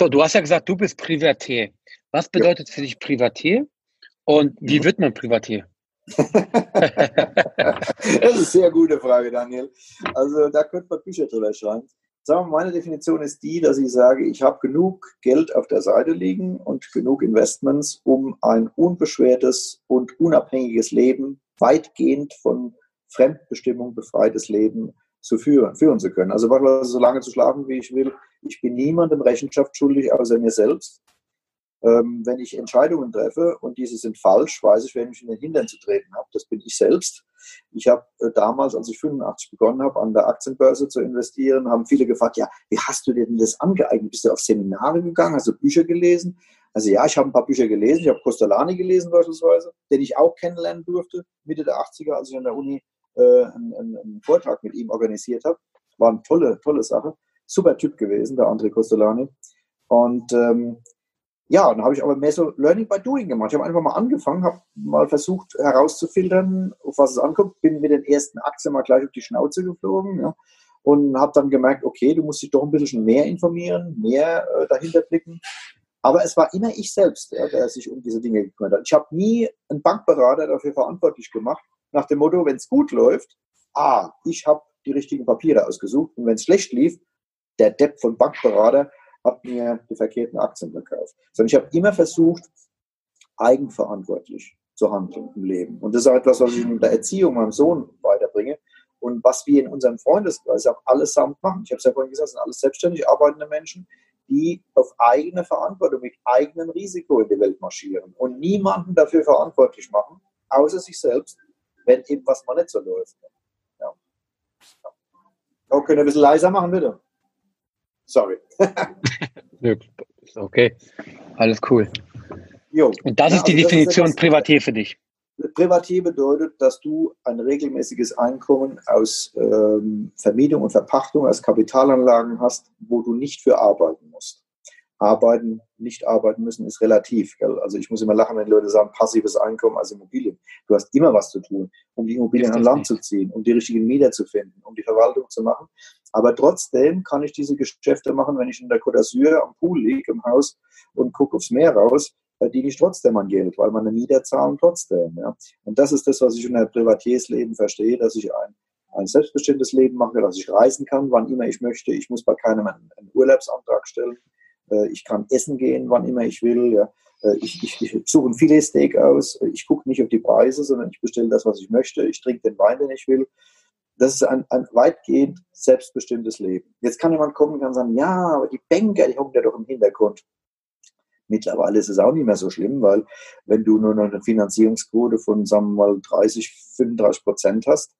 So, du hast ja gesagt, du bist Privatier. Was bedeutet ja. für dich Privatier und wie mhm. wird man Privatier? das ist eine sehr gute Frage, Daniel. Also da könnte man Bücher drüber schreiben. Sagen wir, meine Definition ist die, dass ich sage, ich habe genug Geld auf der Seite liegen und genug Investments, um ein unbeschwertes und unabhängiges Leben, weitgehend von Fremdbestimmung befreites Leben zu führen, führen zu können. Also so lange zu schlafen, wie ich will. Ich bin niemandem Rechenschaft schuldig, außer mir selbst. Ähm, wenn ich Entscheidungen treffe und diese sind falsch, weiß ich, wer mich in den Hintern zu treten habe. Das bin ich selbst. Ich habe äh, damals, als ich 85 begonnen habe, an der Aktienbörse zu investieren, haben viele gefragt, ja, wie hast du dir denn das angeeignet? Bist du auf Seminare gegangen? Hast du Bücher gelesen? Also ja, ich habe ein paar Bücher gelesen. Ich habe Costolani gelesen beispielsweise, den ich auch kennenlernen durfte, Mitte der 80er, als ich an der Uni äh, einen, einen, Vortrag mit ihm organisiert habe. War eine tolle, tolle Sache. Super Typ gewesen, der André Costolani. Und ähm, ja, dann habe ich aber mehr so Learning by Doing gemacht. Ich habe einfach mal angefangen, habe mal versucht herauszufiltern, auf was es ankommt. Bin mit den ersten Aktien mal gleich auf die Schnauze geflogen ja, und habe dann gemerkt, okay, du musst dich doch ein bisschen mehr informieren, mehr äh, dahinter blicken. Aber es war immer ich selbst, ja, der sich um diese Dinge gekümmert hat. Ich habe nie einen Bankberater dafür verantwortlich gemacht, nach dem Motto, wenn es gut läuft, ah, ich habe die richtigen Papiere ausgesucht und wenn es schlecht lief, der Depp von Bankberater hat mir die verkehrten Aktien verkauft. Sondern ich habe immer versucht, eigenverantwortlich zu handeln im Leben. Und das ist auch etwas, was ich in der Erziehung meinem Sohn weiterbringe und was wir in unserem Freundeskreis auch allesamt machen. Ich habe es ja vorhin gesagt, sind alles selbstständig arbeitende Menschen, die auf eigene Verantwortung mit eigenem Risiko in die Welt marschieren und niemanden dafür verantwortlich machen, außer sich selbst wenn eben was mal nicht so läuft. Ja. Oh, können wir ein bisschen leiser machen, bitte? Sorry. okay, alles cool. Jo. Und das ja, ist die also Definition ist Privatier für dich. Privatier bedeutet, dass du ein regelmäßiges Einkommen aus ähm, Vermietung und Verpachtung, aus Kapitalanlagen hast, wo du nicht für arbeiten musst arbeiten, nicht arbeiten müssen, ist relativ. Gell? Also ich muss immer lachen, wenn Leute sagen, passives Einkommen als Immobilien. Du hast immer was zu tun, um die Immobilien an Land zu ziehen, um die richtigen Mieter zu finden, um die Verwaltung zu machen. Aber trotzdem kann ich diese Geschäfte machen, wenn ich in der Côte d'Azur am Pool liege, im Haus und gucke aufs Meer raus, verdiene ich trotzdem an Geld, weil meine Mieter zahlen trotzdem. Ja? Und das ist das, was ich unter Privatiersleben verstehe, dass ich ein ein selbstbestimmtes Leben mache, dass ich reisen kann, wann immer ich möchte. Ich muss bei keinem einen Urlaubsantrag stellen. Äh, ich kann essen gehen, wann immer ich will. Ja. Äh, ich, ich, ich suche ein Filetsteak aus. Ich gucke nicht auf die Preise, sondern ich bestelle das, was ich möchte. Ich trinke den Wein, den ich will. Das ist ein, ein weitgehend selbstbestimmtes Leben. Jetzt kann jemand kommen und kann sagen, ja, aber die Banker, die hocken ja doch im Hintergrund. Mittlerweile ist es auch nicht mehr so schlimm, weil wenn du nur noch eine Finanzierungsquote von, sagen wir mal, 30, 35 Prozent hast,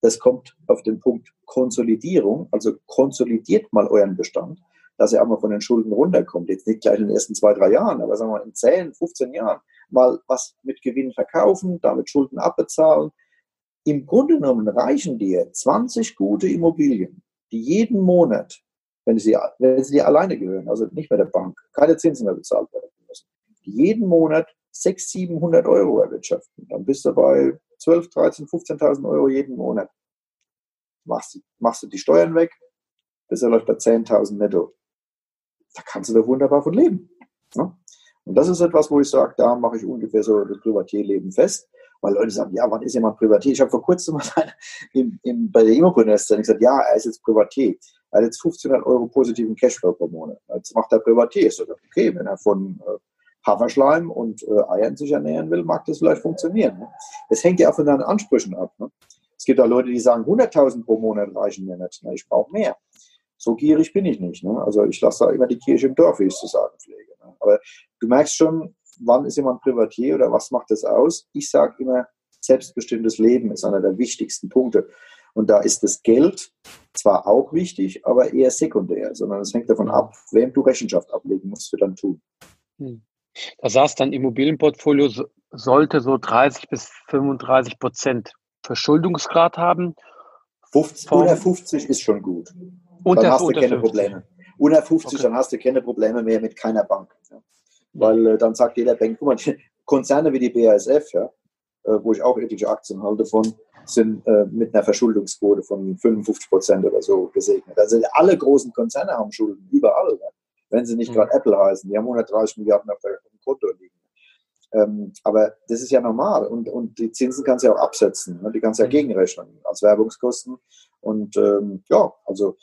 das kommt auf den Punkt Konsolidierung, also konsolidiert mal euren Bestand dass er auch mal von den Schulden runterkommt. Jetzt nicht gleich in den ersten zwei, drei Jahren, aber sagen wir in 10, 15 Jahren mal was mit Gewinn verkaufen, damit Schulden abbezahlen. Im Grunde genommen reichen dir 20 gute Immobilien, die jeden Monat, wenn sie, wenn sie dir alleine gehören, also nicht bei der Bank, keine Zinsen mehr bezahlt werden müssen, die jeden Monat 600, 700 Euro erwirtschaften. Dann bist du bei 12, 13, 15.000 Euro jeden Monat. Machst, machst du die Steuern weg, bist du läuft bei 10.000 netto da kannst du da wunderbar von leben. Ne? Und das ist etwas, wo ich sage, da mache ich ungefähr so das Privatierleben fest. Weil Leute sagen, ja, wann ist jemand Privatier? Ich habe vor kurzem mal im, im, bei der Immopreneur-Szene gesagt, ja, er ist jetzt Privatier. Er hat jetzt 1500 Euro positiven Cashflow pro Monat. Jetzt macht er Privatier. Ich sage, okay, wenn er von äh, Haferschleim und äh, Eiern sich ernähren will, mag das vielleicht funktionieren. Ne? Das hängt ja auch von deinen Ansprüchen ab. Ne? Es gibt auch Leute, die sagen, 100.000 pro Monat reichen mir nicht. Ne? Ich brauche mehr so gierig bin ich nicht. Ne? Also ich lasse da immer die Kirche im Dorf, wie ich es zu sagen pflege. Ne? Aber du merkst schon, wann ist jemand Privatier oder was macht das aus? Ich sage immer, selbstbestimmtes Leben ist einer der wichtigsten Punkte. Und da ist das Geld zwar auch wichtig, aber eher sekundär, sondern es hängt davon ab, wem du Rechenschaft ablegen musst für dein Tun. Hm. Da sagst dann Immobilienportfolio sollte so 30 bis 35 Prozent Verschuldungsgrad haben. 50, unter 50 ist schon gut. Unter, dann hast du keine 50. Probleme. Unter 50, okay. dann hast du keine Probleme mehr mit keiner Bank. Ja. Weil äh, dann sagt jeder Bank, guck mal, Konzerne wie die BASF, ja, äh, wo ich auch ethische Aktien halte von, sind äh, mit einer Verschuldungsquote von 55 Prozent oder so gesegnet. Also alle großen Konzerne haben Schulden, überall. Ja. Wenn sie nicht mhm. gerade Apple heißen, die haben 130 Milliarden auf, der, auf dem Konto liegen. Ähm, aber das ist ja normal und, und die Zinsen kannst du ja auch absetzen, ne? die kannst du ja mhm. gegenrechnen als Werbungskosten. Und ähm, ja, also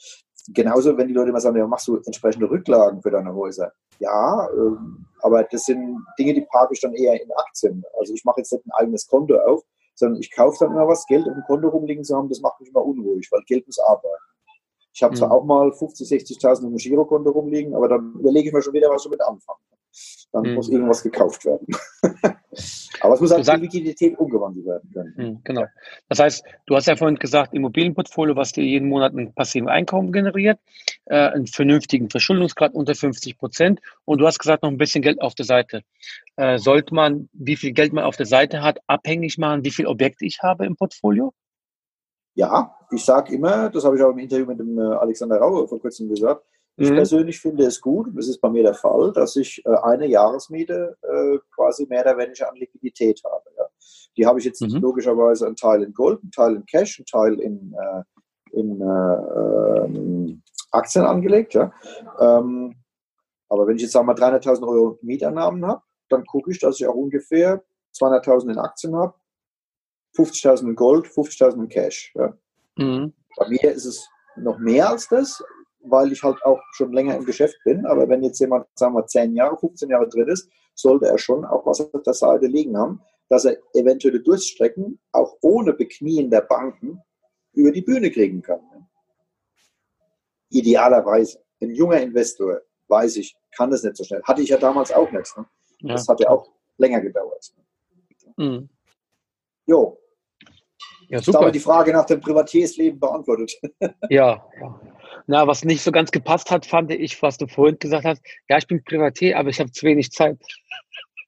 genauso, wenn die Leute immer sagen, ja, machst du entsprechende Rücklagen für deine Häuser? Ja, ähm, aber das sind Dinge, die parke ich dann eher in Aktien. Also ich mache jetzt nicht ein eigenes Konto auf, sondern ich kaufe dann immer was, Geld auf dem Konto rumliegen zu haben, das macht mich immer unruhig, weil Geld muss arbeiten. Ich habe zwar mhm. auch mal 50, 60.000 auf dem Girokonto rumliegen, aber dann überlege ich mir schon wieder, was ich damit anfange dann mhm. muss irgendwas gekauft werden. Aber es muss halt in Liquidität umgewandelt werden können. Mhm, genau. Das heißt, du hast ja vorhin gesagt, Immobilienportfolio, was dir jeden Monat ein passiven Einkommen generiert, äh, einen vernünftigen Verschuldungsgrad unter 50 Prozent und du hast gesagt, noch ein bisschen Geld auf der Seite. Äh, sollte man, wie viel Geld man auf der Seite hat, abhängig machen, wie viel Objekte ich habe im Portfolio? Ja, ich sage immer, das habe ich auch im Interview mit dem äh, Alexander Rauer vor kurzem gesagt, ich mhm. persönlich finde es gut, das ist bei mir der Fall, dass ich äh, eine Jahresmiete äh, quasi mehr oder weniger an Liquidität habe. Die habe ich jetzt mhm. logischerweise einen Teil in Gold, einen Teil in Cash, einen Teil in, äh, in äh, ähm, Aktien angelegt. Ähm, aber wenn ich jetzt sagen wir 300.000 Euro Mieteinnahmen habe, dann gucke ich, dass ich auch ungefähr 200.000 in Aktien habe, 50.000 in Gold, 50.000 in Cash. Ja. Mhm. Bei mir ist es noch mehr als das, weil ich halt auch schon länger im Geschäft bin. Aber wenn jetzt jemand, sagen wir, 10 Jahre, 15 Jahre drin ist, sollte er schon auch was auf der Seite liegen haben, dass er eventuelle Durststrecken auch ohne Beknien der Banken über die Bühne kriegen kann. Idealerweise. Ein junger Investor, weiß ich, kann das nicht so schnell. Hatte ich ja damals auch nicht. Ne? Ja. Das hat ja auch länger gedauert. Mhm. Jo. Ja, super. Ich habe die Frage nach dem Privatiersleben beantwortet. Ja, ja. Na, was nicht so ganz gepasst hat, fand ich, was du vorhin gesagt hast. Ja, ich bin Privatier, aber ich habe zu wenig Zeit.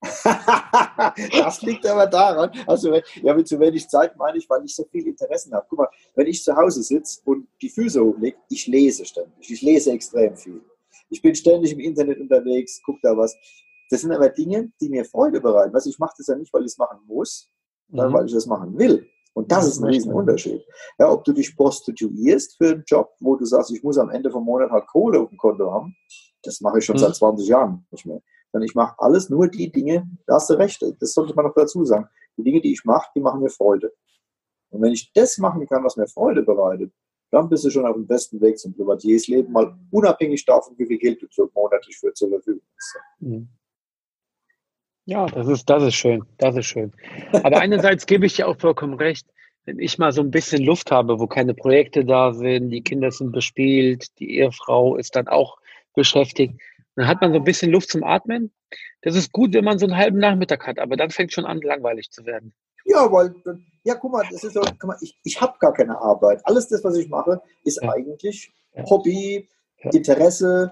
das liegt aber daran, also ja, mit zu wenig Zeit meine ich, weil ich so viel Interessen habe. Guck mal, wenn ich zu Hause sitze und die Füße hochlege, ich lese ständig. Ich lese extrem viel. Ich bin ständig im Internet unterwegs, gucke da was. Das sind aber Dinge, die mir Freude bereiten. Also ich mache das ja nicht, weil ich es machen muss, sondern mhm. weil ich das machen will. Und das ist ein Riesenunterschied. Ja, ob du dich prostituierst für einen Job, wo du sagst, ich muss am Ende vom Monat halt Kohle auf dem Konto haben, das mache ich schon mhm. seit 20 Jahren nicht mehr. Sondern ich mache alles nur die Dinge, da hast du recht, das sollte man noch dazu sagen. Die Dinge, die ich mache, die machen mir Freude. Und wenn ich das machen kann, was mir Freude bereitet, dann bist du schon auf dem besten Weg zum Privatiersleben, mal unabhängig davon, wie viel Geld du monatlich für zur Verfügung hast. Mhm. Ja, das ist, das ist schön. Das ist schön. Aber einerseits gebe ich dir auch vollkommen recht, wenn ich mal so ein bisschen Luft habe, wo keine Projekte da sind, die Kinder sind bespielt, die Ehefrau ist dann auch beschäftigt, dann hat man so ein bisschen Luft zum Atmen. Das ist gut, wenn man so einen halben Nachmittag hat, aber dann fängt schon an, langweilig zu werden. Ja, weil, ja, guck mal, das ist so, guck mal, ich, ich habe gar keine Arbeit. Alles das, was ich mache, ist ja. eigentlich Hobby, ja. Interesse,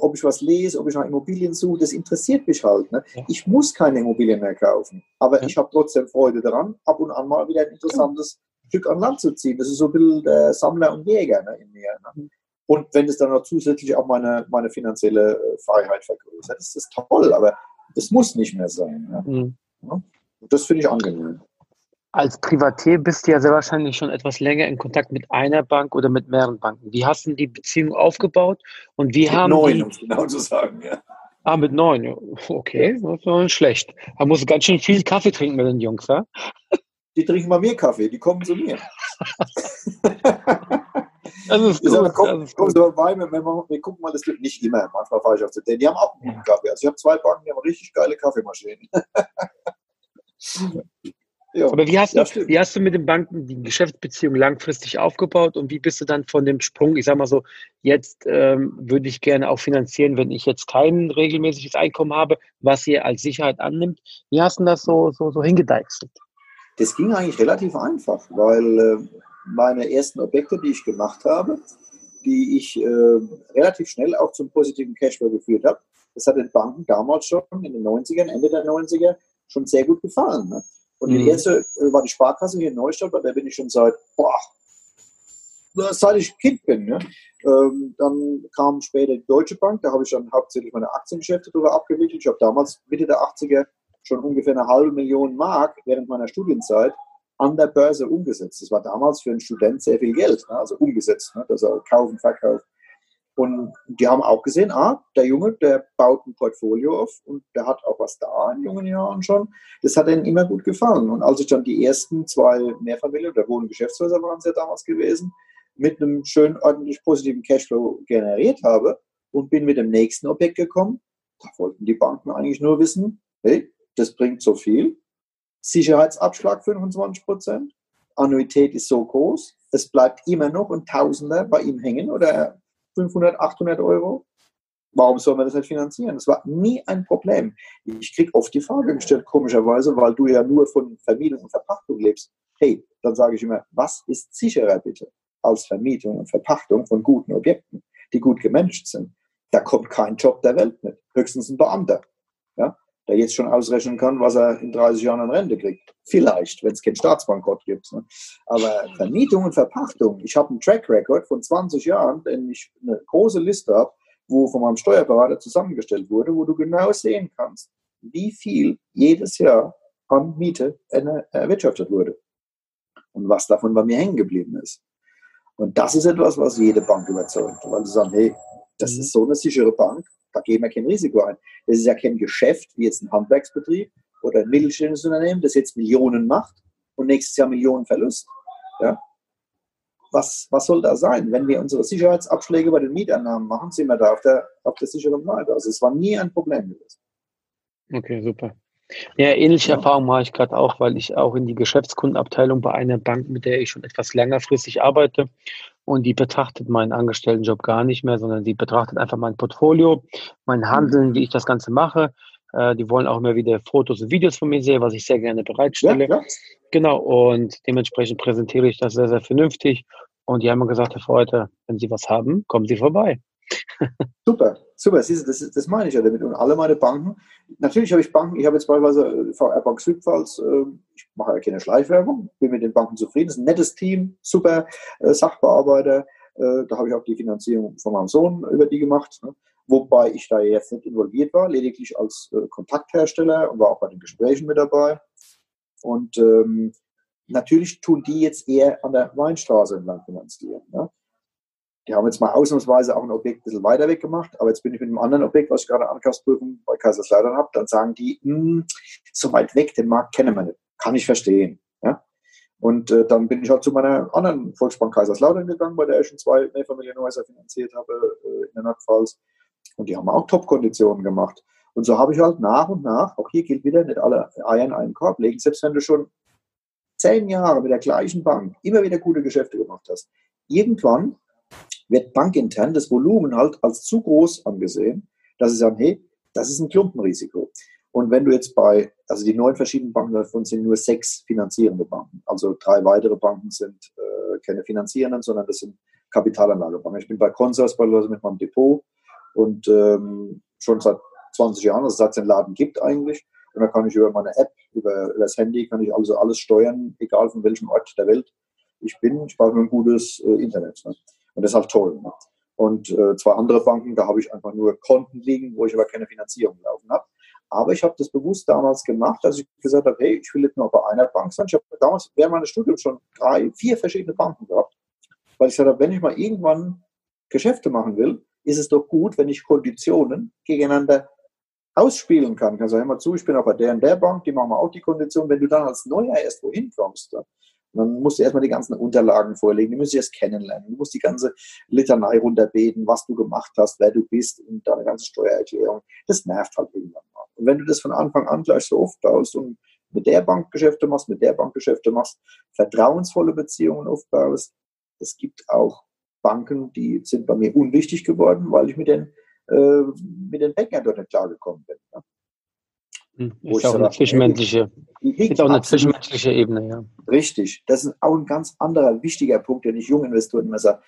ob ich was lese, ob ich nach Immobilien suche, das interessiert mich halt. Ne? Ja. Ich muss keine Immobilien mehr kaufen, aber ja. ich habe trotzdem Freude daran, ab und an mal wieder ein interessantes ja. Stück an Land zu ziehen. Das ist so ein bisschen der Sammler und Jäger ne, in mir. Ne? Mhm. Und wenn es dann noch zusätzlich auch meine, meine finanzielle äh, Freiheit vergrößert, ist das toll, aber es muss nicht mehr sein. Mhm. Das finde ich angenehm. Als Privatier bist du ja sehr wahrscheinlich schon etwas länger in Kontakt mit einer Bank oder mit mehreren Banken. Wie hast du die Beziehung aufgebaut und wie mit haben neun, die... um genau zu sagen, ja. Ah, mit neun, okay, das war nicht schlecht. Da musst du ganz schön viel Kaffee trinken mit den Jungs, ja? Die trinken mal mehr Kaffee, die kommen zu mir. Das ist gut. Sage, komm, das ist komm so vorbei, wir, wir, gucken mal, das wird nicht immer, manchmal fahre ich auf den. Die haben auch einen guten Kaffee. Also ich habe zwei Banken, die haben richtig geile Kaffeemaschinen. Ja, Aber wie hast, du, wie hast du mit den Banken die Geschäftsbeziehung langfristig aufgebaut und wie bist du dann von dem Sprung, ich sag mal so, jetzt ähm, würde ich gerne auch finanzieren, wenn ich jetzt kein regelmäßiges Einkommen habe, was ihr als Sicherheit annimmt. Wie hast du das so, so, so hingedeichselt? Das ging eigentlich relativ einfach, weil äh, meine ersten Objekte, die ich gemacht habe, die ich äh, relativ schnell auch zum positiven Cashflow geführt habe. Das hat den Banken damals schon in den 90ern, Ende der 90er, schon sehr gut gefallen. Ne? Und mhm. die erste äh, war die Sparkasse hier in Neustadt, bei der bin ich schon seit, boah, seit ich Kind bin. Ne? Ähm, dann kam später die Deutsche Bank, da habe ich dann hauptsächlich meine Aktiengeschäfte darüber abgewickelt. Ich habe damals Mitte der 80er schon ungefähr eine halbe Million Mark während meiner Studienzeit an der Börse umgesetzt. Das war damals für einen Student sehr viel Geld, ne? also umgesetzt, ne? also kaufen, verkaufen. Und die haben auch gesehen, ah, der Junge, der baut ein Portfolio auf und der hat auch was da in jungen Jahren schon. Das hat ihnen immer gut gefallen. Und als ich dann die ersten zwei Mehrfamilien- oder Wohn- waren es ja damals gewesen, mit einem schön ordentlich positiven Cashflow generiert habe und bin mit dem nächsten Objekt gekommen, da wollten die Banken eigentlich nur wissen, hey, das bringt so viel, Sicherheitsabschlag 25 Prozent, Annuität ist so groß, es bleibt immer noch ein Tausender bei ihm hängen oder 500, 800 Euro. Warum soll man das nicht finanzieren? Das war nie ein Problem. Ich kriege oft die Frage gestellt, komischerweise, weil du ja nur von Vermietung und Verpachtung lebst. Hey, dann sage ich immer, was ist sicherer bitte als Vermietung und Verpachtung von guten Objekten, die gut gemanagt sind? Da kommt kein Job der Welt mit, höchstens ein Beamter, der jetzt schon ausrechnen kann, was er in 30 Jahren an Rente kriegt. Vielleicht, wenn es keinen Staatsbankrott gibt. Ne? Aber Vermietung und Verpachtung, ich habe einen Track Record von 20 Jahren, denn ich eine große Liste habe, wo von meinem Steuerberater zusammengestellt wurde, wo du genau sehen kannst, wie viel jedes Jahr an Miete erwirtschaftet wurde und was davon bei mir hängen geblieben ist. Und das ist etwas, was jede Bank überzeugt, weil sie sagen, hey, das ist so eine sichere Bank, da gehen wir kein Risiko ein. Das ist ja kein Geschäft wie jetzt ein Handwerksbetrieb, oder ein mittelständisches Unternehmen, das jetzt Millionen macht und nächstes Jahr Millionen Verlust. Ja? Was, was soll da sein? Wenn wir unsere Sicherheitsabschläge bei den Mieteinnahmen machen, sind wir da auf der, auf der sicheren Seite. Also es war nie ein Problem gewesen. Okay, super. Ja, ähnliche ja. Erfahrungen mache ich gerade auch, weil ich auch in die Geschäftskundenabteilung bei einer Bank, mit der ich schon etwas längerfristig arbeite, und die betrachtet meinen Angestelltenjob gar nicht mehr, sondern die betrachtet einfach mein Portfolio, mein Handeln, wie ich das Ganze mache. Äh, die wollen auch immer wieder Fotos und Videos von mir sehen, was ich sehr gerne bereitstelle. Ja, ja. Genau, und dementsprechend präsentiere ich das sehr, sehr vernünftig. Und die haben mir gesagt, Herr Freude, wenn Sie was haben, kommen Sie vorbei. super, super, das, das, das meine ich ja damit. Und alle meine Banken, natürlich habe ich Banken, ich habe jetzt beispielsweise äh, VR Bank Südpfalz, ähm, ich mache ja keine Schleichwerbung, bin mit den Banken zufrieden, das ist ein nettes Team, super äh, Sachbearbeiter, da habe ich auch die Finanzierung von meinem Sohn über die gemacht. Ne? wobei ich da jetzt nicht involviert war, lediglich als äh, Kontakthersteller und war auch bei den Gesprächen mit dabei. Und ähm, natürlich tun die jetzt eher an der Weinstraße entlang finanzieren. Ne? Die haben jetzt mal ausnahmsweise auch ein Objekt ein bisschen weiter weg gemacht, aber jetzt bin ich mit einem anderen Objekt, was ich gerade Ankaufsprüfung bei Kaiserslautern habe, dann sagen die, hm, so weit weg, den Markt kennen wir nicht. Kann ich verstehen. Ja? Und äh, dann bin ich halt zu meiner anderen Volksbank Kaiserslautern gegangen, bei der ich schon zwei Mehrfamilienhäuser finanziert habe äh, in der Nordpfalz. Und die haben auch Top-Konditionen gemacht. Und so habe ich halt nach und nach, auch hier gilt wieder, nicht alle Eier in einen Korb legen, selbst wenn du schon zehn Jahre mit der gleichen Bank immer wieder gute Geschäfte gemacht hast. Irgendwann wird bankintern das Volumen halt als zu groß angesehen, dass sie sagen, hey, das ist ein Klumpenrisiko. Und wenn du jetzt bei, also die neun verschiedenen Banken davon sind nur sechs finanzierende Banken. Also drei weitere Banken sind äh, keine finanzierenden, sondern das sind Kapitalanlagebanken. Ich bin bei Consors beispielsweise mit meinem Depot und ähm, schon seit 20 Jahren, also seit es den Laden gibt eigentlich. Und da kann ich über meine App, über, über das Handy, kann ich also alles steuern, egal von welchem Ort der Welt ich bin. Ich brauche nur ein gutes äh, Internet. Ne? Und das ist halt toll. Ne? Und äh, zwei andere Banken, da habe ich einfach nur Konten liegen, wo ich aber keine Finanzierung laufen habe. Aber ich habe das bewusst damals gemacht, dass ich gesagt habe, hey, ich will nicht nur bei einer Bank sein. Ich habe damals während meines Studiums schon drei, vier verschiedene Banken gehabt, weil ich gesagt habe, wenn ich mal irgendwann Geschäfte machen will, ist es doch gut, wenn ich Konditionen gegeneinander ausspielen kann. Kannst du immer zu, ich bin auch bei der und der Bank, die machen auch die Konditionen. Wenn du dann als Neuer erst wohin kommst, dann musst du erstmal die ganzen Unterlagen vorlegen, die du erst kennenlernen, du musst die ganze Litanei runterbeten, was du gemacht hast, wer du bist und deine ganze Steuererklärung. Das nervt halt irgendwann mal. Und wenn du das von Anfang an gleich so aufbaust und mit der Bank Geschäfte machst, mit der Bank Geschäfte machst, vertrauensvolle Beziehungen aufbaust, es gibt auch Banken, die sind bei mir unwichtig geworden, weil ich mit den, äh, mit den Bankern dort nicht klargekommen bin. Ne? Hm, ist auch eine zwischenmenschliche, ist auch eine zwischenmenschliche Ebene, ja. Richtig. Das ist auch ein ganz anderer wichtiger Punkt, den ich jungen Investoren immer sage.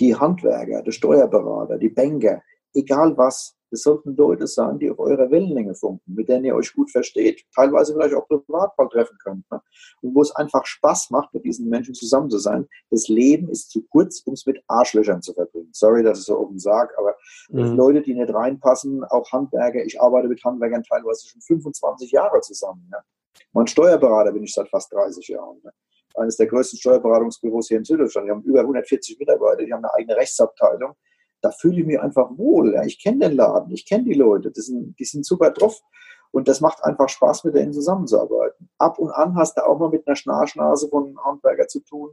Die Handwerker, der Steuerberater, die Banker, egal was, das sollten Leute sein, die auf eurer Wellenlänge funken, mit denen ihr euch gut versteht, teilweise vielleicht auch privat mal treffen könnt. Ne? Und wo es einfach Spaß macht, mit diesen Menschen zusammen zu sein. Das Leben ist zu kurz, um es mit Arschlöchern zu verbringen. Sorry, dass ich so oben sage, aber mhm. Leute, die nicht reinpassen, auch Handwerker, ich arbeite mit Handwerkern teilweise schon 25 Jahre zusammen. Ne? Mein Steuerberater bin ich seit fast 30 Jahren. Ne? Eines der größten Steuerberatungsbüros hier in Süddeutschland. Die haben über 140 Mitarbeiter, die haben eine eigene Rechtsabteilung da fühle ich mich einfach wohl. Ja. Ich kenne den Laden, ich kenne die Leute, die sind, die sind super drauf. Und das macht einfach Spaß, mit denen zusammenzuarbeiten. Ab und an hast du auch mal mit einer Schnarchnase von einem Handwerker zu tun.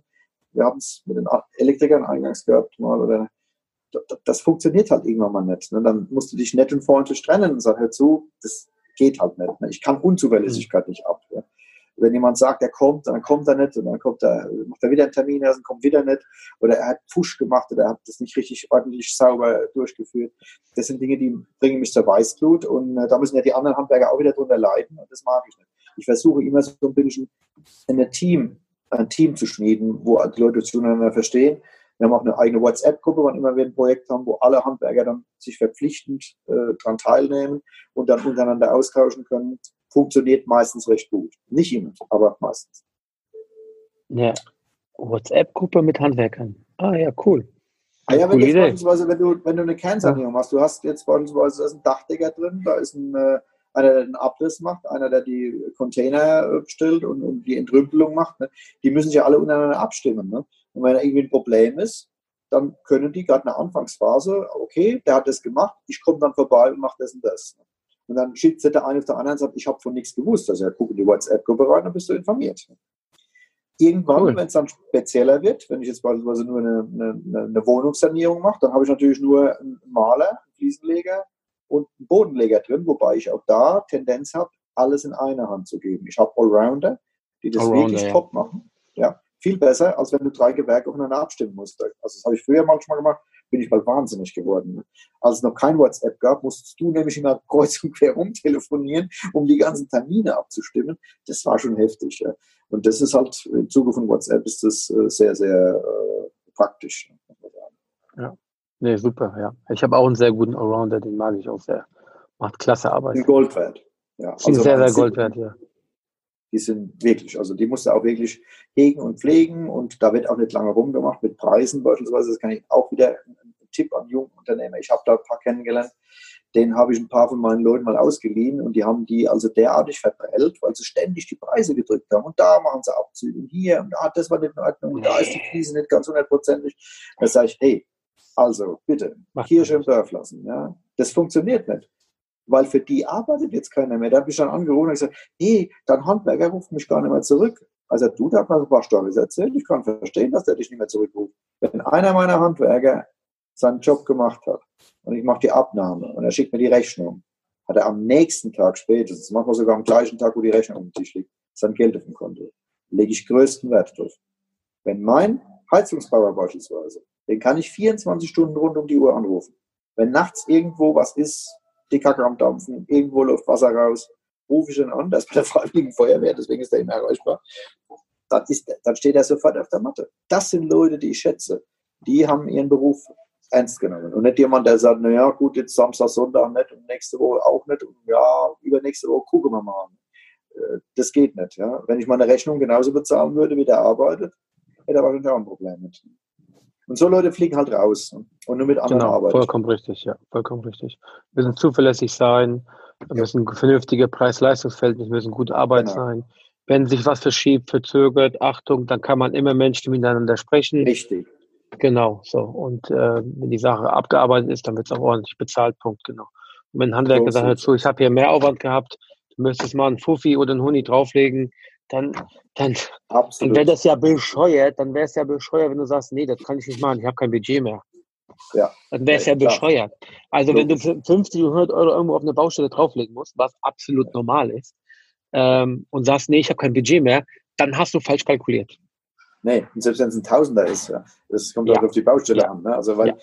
Wir haben es mit den Elektrikern eingangs gehabt mal. Oder das funktioniert halt irgendwann mal nicht. Ne? Dann musst du dich nett und freundlich trennen und sagen, hör zu, das geht halt nicht. Ne? Ich kann Unzuverlässigkeit nicht ab. Ja? Wenn jemand sagt, er kommt, dann kommt er nicht und dann kommt er, macht er wieder einen Termin, dann kommt wieder nicht oder er hat Fusch gemacht oder er hat das nicht richtig ordentlich sauber durchgeführt. Das sind Dinge, die bringen mich zur Weißglut und äh, da müssen ja die anderen Handwerker auch wieder drunter leiden und das mag ich nicht. Ich versuche immer so ein bisschen ein Team, ein Team zu schmieden, wo die Leute zueinander verstehen. Wir haben auch eine eigene WhatsApp-Gruppe, wann immer wir ein Projekt haben, wo alle Handwerker dann sich verpflichtend äh, daran teilnehmen und dann untereinander austauschen können funktioniert meistens recht gut. Nicht immer, aber meistens. Ja, WhatsApp-Gruppe mit Handwerkern. Ah ja, cool. Ah ja, wenn, jetzt beispielsweise, wenn, du, wenn du eine Kernsanierung ja. machst, du hast jetzt beispielsweise da ist ein Dachdecker drin, da ist ein, äh, einer, der den Abriss macht, einer, der die Container äh, bestellt und, und die Entrümpelung macht, ne? die müssen sich alle untereinander abstimmen. Ne? Und wenn da irgendwie ein Problem ist, dann können die gerade in der Anfangsphase, okay, der hat das gemacht, ich komme dann vorbei und mache das und das. Ne? Und dann schickt der eine auf der anderen und sagt, ich habe von nichts gewusst. Also ja, guck in die WhatsApp-Gruppe rein, dann bist du informiert. Irgendwann, cool. wenn es dann spezieller wird, wenn ich jetzt beispielsweise nur eine, eine, eine Wohnungssanierung mache, dann habe ich natürlich nur einen Maler, einen Fliesenleger und einen Bodenleger drin, wobei ich auch da Tendenz habe, alles in eine Hand zu geben. Ich habe Allrounder, die das Allrounder, wirklich ja. top machen. Ja, viel besser, als wenn du drei Gewerke aufeinander abstimmen musst. Also das habe ich früher manchmal gemacht bin ich bald wahnsinnig geworden. Als es noch kein WhatsApp gab, musstest du nämlich immer kreuz und quer rumtelefonieren, um die ganzen Termine abzustimmen. Das war schon heftig. Ja. Und das ist halt im Zuge von WhatsApp ist das äh, sehr, sehr äh, praktisch. Ja, nee, super, ja. Ich habe auch einen sehr guten Allrounder, den mag ich auch sehr. Macht klasse Arbeit. Ein Gold wert. Ja, also sehr, sehr Gold wert, ja die sind wirklich, also die musst du auch wirklich hegen und pflegen und da wird auch nicht lange rumgemacht mit Preisen beispielsweise. Das kann ich auch wieder Tipp an junge Unternehmer. Ich habe da ein paar kennengelernt, den habe ich ein paar von meinen Leuten mal ausgeliehen und die haben die also derartig verprellt, weil sie ständig die Preise gedrückt haben und da machen sie Abzüge und hier und da, das war nicht in Ordnung und da ist die Krise nicht ganz hundertprozentig. Da sage ich, hey, also bitte, hier schön Dorf lassen. Ja? Das funktioniert nicht weil für die arbeitet jetzt keiner mehr. Da habe ich dann angerufen und gesagt, nee, dein Handwerker ruft mich gar nicht mehr zurück. Also du, da hat mir ein paar Storys erzählt, ich kann verstehen, dass der dich nicht mehr zurückruft. Wenn einer meiner Handwerker seinen Job gemacht hat und ich mache die Abnahme und er schickt mir die Rechnung, hat er am nächsten Tag spätestens, manchmal sogar am gleichen Tag, wo die Rechnung dem Tisch liegt, sein Geld auf dem Konto. Lege ich größten Wert drauf. Wenn mein Heizungsbauer beispielsweise, den kann ich 24 Stunden rund um die Uhr anrufen. Wenn nachts irgendwo was ist, die Kacke am Dampfen, irgendwo läuft Wasser raus, rufe ich ihn an, das ist bei der Freiwilligen Feuerwehr, deswegen ist er immer erreichbar. Dann, ist, dann steht er sofort auf der Matte. Das sind Leute, die ich schätze. Die haben ihren Beruf ernst genommen. Und nicht jemand, der sagt, naja, gut, jetzt Samstag, Sonntag nicht und nächste Woche auch nicht und ja, übernächste Woche gucken wir mal an. Äh, das geht nicht. Ja. Wenn ich meine Rechnung genauso bezahlen würde, wie der arbeitet, hätte er wahrscheinlich auch ein Problem mit. Und so Leute fliegen halt raus und nur mit anderen genau, arbeiten. Vollkommen richtig, ja, vollkommen richtig. Wir müssen zuverlässig sein, wir müssen vernünftige Preis-Leistungsverhältnis, müssen gute Arbeit genau. sein. Wenn sich was verschiebt, verzögert, Achtung, dann kann man immer Menschen miteinander sprechen. Richtig. Genau, so. Und äh, wenn die Sache abgearbeitet ist, dann wird es auch ordentlich bezahlt, Punkt, genau. Und wenn ein Handwerker so sagt, so, ich habe hier mehr Aufwand gehabt, du müsstest mal einen Fuffi oder einen Huni drauflegen, dann, dann, dann wäre das ja bescheuert, dann wäre es ja bescheuert, wenn du sagst, nee, das kann ich nicht machen, ich habe kein Budget mehr. Ja. Dann wäre es ja, ja bescheuert. Also wenn du 50, 100 Euro irgendwo auf eine Baustelle drauflegen musst, was absolut normal ist, ähm, und sagst, nee, ich habe kein Budget mehr, dann hast du falsch kalkuliert. Nee, und selbst wenn es ein Tausender ist, das kommt ja. auch auf die Baustelle ja. an. Ne? Also, weil ja.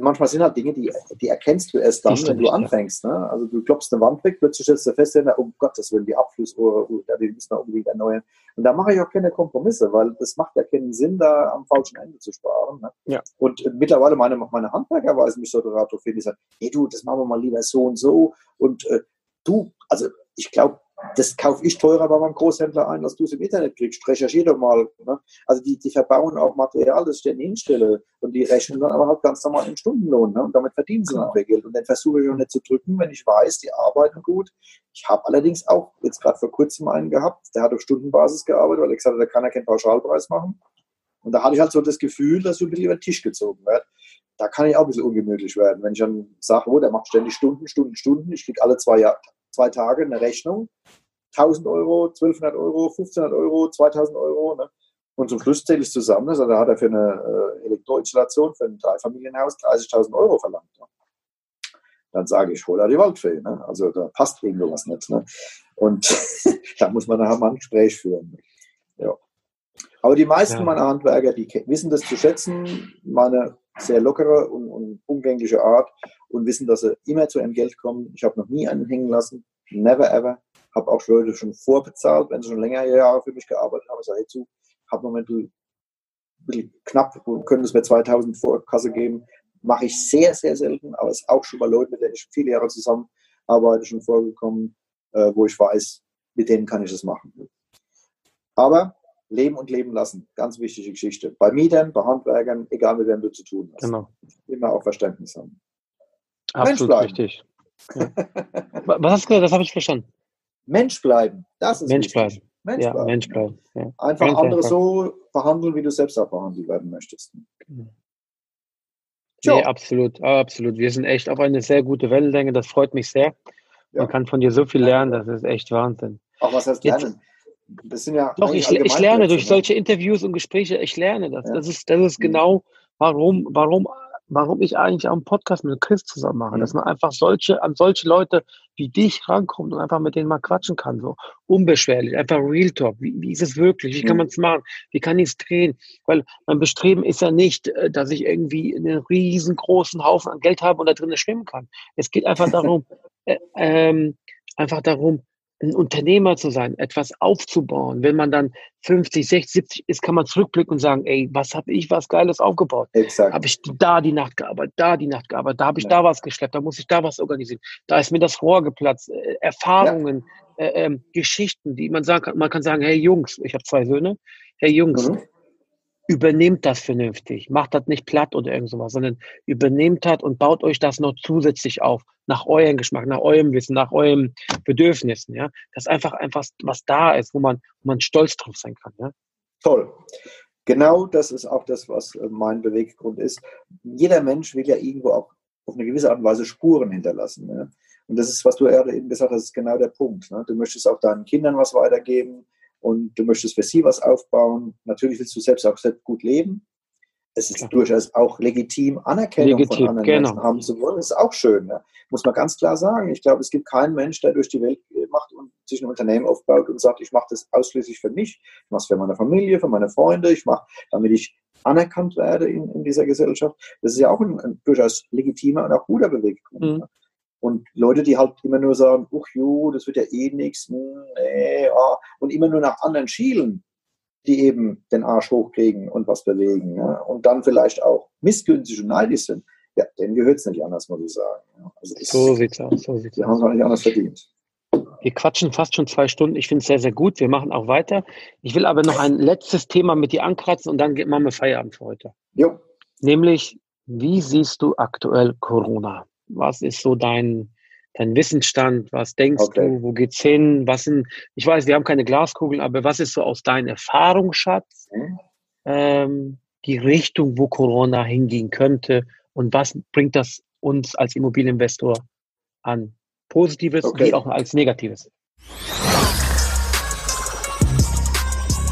manchmal sind halt Dinge, die, die erkennst du erst dann, wenn du anfängst. Ne? Also, du klopfst eine Wand weg, plötzlich stellst du fest, um Gottes Willen, die Abflussrohre, oh, die müssen wir unbedingt erneuern. Und da mache ich auch keine Kompromisse, weil das macht ja keinen Sinn, da am falschen Ende zu sparen. Ne? Ja. Und äh, mittlerweile meine, meine Handwerker weisen mich so darauf hin, die sagen, hey du, das machen wir mal lieber so und so. Und äh, du, also ich glaube, das kaufe ich teurer bei meinem Großhändler ein, als du es im Internet kriegst. Recherchiere doch mal. Ne? Also die, die verbauen auch Material, das ich denen hinstelle und die rechnen dann aber halt ganz normal im Stundenlohn. Ne? Und damit verdienen sie dann mehr Geld. Und dann versuche ich auch nicht zu drücken, wenn ich weiß, die arbeiten gut. Ich habe allerdings auch jetzt gerade vor kurzem einen gehabt, der hat auf Stundenbasis gearbeitet, weil er gesagt hat, da kann er keinen Pauschalpreis machen. Und da hatte ich halt so das Gefühl, dass ich ein bisschen über den Tisch gezogen werde. Da kann ich auch ein bisschen ungemütlich werden, wenn ich dann sage, oh, der macht ständig Stunden, Stunden, Stunden. Ich kriege alle zwei, Jahr, zwei Tage eine Rechnung 1000 Euro, 1200 Euro, 1500 Euro, 2000 Euro. Ne? Und zum Schluss zähle ich zusammen. Also da hat er für eine äh, Elektroinstallation für ein Dreifamilienhaus 30.000 Euro verlangt. Ne? Dann sage ich, hol da die Waldfee. Ne? Also da passt irgendwas nicht. Ne? Und da muss man nachher mal ein Gespräch führen. Ja. Aber die meisten ja. meiner Handwerker, die wissen das zu schätzen, meine sehr lockere und, und umgängliche Art und wissen, dass sie immer zu ihrem Geld kommen. Ich habe noch nie einen hängen lassen. Never ever habe auch Leute schon vorbezahlt, wenn sie schon länger Jahre für mich gearbeitet haben. Ich sage, hey, zu, habe im Moment ein bisschen knapp, können es mir 2000 Vorkasse geben. Mache ich sehr, sehr selten, aber es ist auch schon bei Leuten, mit denen ich viele Jahre zusammen arbeite, schon vorgekommen, äh, wo ich weiß, mit denen kann ich das machen. Aber leben und leben lassen, ganz wichtige Geschichte. Bei Mietern, bei Handwerkern, egal mit wem du zu tun hast. Genau. Immer auch Verständnis haben. Absolut richtig. Ja. Was hast du gesagt? Das habe ich verstanden. Mensch bleiben. Das ist Mensch wichtig. bleiben. Mensch ja, bleiben. Mensch bleiben. Ja. Einfach Ganz andere einfach. so behandeln, wie du selbst auch behandelt werden möchtest. Genau. Nee, absolut, absolut. Wir sind echt auf eine sehr gute Wellenlänge. Das freut mich sehr. Man kann von dir so viel lernen, das ist echt Wahnsinn. Auch was heißt lernen? Das sind ja Doch, ich, ich lerne durch ne? solche Interviews und Gespräche, ich lerne das. Ja. Das ist, das ist mhm. genau, warum, warum warum ich eigentlich auch einen Podcast mit Chris zusammen mache, mhm. dass man einfach solche, an solche Leute wie dich rankommt und einfach mit denen mal quatschen kann, so unbeschwerlich, einfach Real Talk. Wie, wie ist es wirklich? Wie kann mhm. man es machen? Wie kann ich es drehen? Weil mein Bestreben ist ja nicht, äh, dass ich irgendwie einen riesengroßen Haufen an Geld habe und da drinnen schwimmen kann. Es geht einfach darum, äh, ähm, einfach darum, ein Unternehmer zu sein, etwas aufzubauen. Wenn man dann 50, 60, 70 ist, kann man zurückblicken und sagen, ey, was habe ich was Geiles aufgebaut? Exakt. Habe ich da die Nacht gearbeitet, da die Nacht gearbeitet, da habe ich ja. da was geschleppt, da muss ich da was organisieren. Da ist mir das Rohr geplatzt. Äh, Erfahrungen, ja. äh, äh, Geschichten, die man sagen kann. Man kann sagen, hey Jungs, ich habe zwei Söhne, hey Jungs, mhm übernehmt das vernünftig. Macht das nicht platt oder irgend sowas, sondern übernehmt das und baut euch das noch zusätzlich auf. Nach eurem Geschmack, nach eurem Wissen, nach euren Bedürfnissen, ja. Das ist einfach, einfach was da ist, wo man, wo man stolz drauf sein kann, ja. Toll. Genau das ist auch das, was äh, mein Beweggrund ist. Jeder Mensch will ja irgendwo auch auf eine gewisse Art und Weise Spuren hinterlassen. Ja? Und das ist, was du eben gesagt hast, ist genau der Punkt. Ne? Du möchtest auch deinen Kindern was weitergeben und du möchtest für sie was aufbauen. Natürlich willst du selbst auch selbst gut leben. Es ist ja. durchaus auch legitim, Anerkennung legitim, von anderen genau. Menschen haben zu wollen. Das ist auch schön. Ne? Muss man ganz klar sagen. Ich glaube, es gibt keinen Mensch, der durch die Welt macht und sich ein Unternehmen aufbaut und sagt, ich mache das ausschließlich für mich. Ich mache es für meine Familie, für meine Freunde. Ich mache, damit ich anerkannt werde in, in dieser Gesellschaft. Das ist ja auch ein, ein durchaus legitimer und auch guter Beweggrund. Mhm. Ne? Und Leute, die halt immer nur sagen, uch ju, das wird ja eh nichts, hm, nee, ja, und immer nur nach anderen schielen, die eben den Arsch hochkriegen und was bewegen. Ja, und dann vielleicht auch missgünstig und neidisch sind, ja, denen gehört es nicht anders, muss ich sagen. Also so sieht's aus. So sieht's die haben es auch nicht anders verdient. Wir quatschen fast schon zwei Stunden. Ich finde es sehr, sehr gut. Wir machen auch weiter. Ich will aber noch ein letztes Thema mit dir ankratzen und dann machen wir Feierabend für heute. Jo. Nämlich, wie siehst du aktuell Corona? Was ist so dein, dein Wissensstand? Was denkst okay. du? Wo geht's hin? Was sind, ich weiß, wir haben keine Glaskugeln, aber was ist so aus deinem Erfahrungsschatz mhm. ähm, die Richtung, wo Corona hingehen könnte? Und was bringt das uns als Immobilieninvestor an? Positives okay. wie auch als Negatives.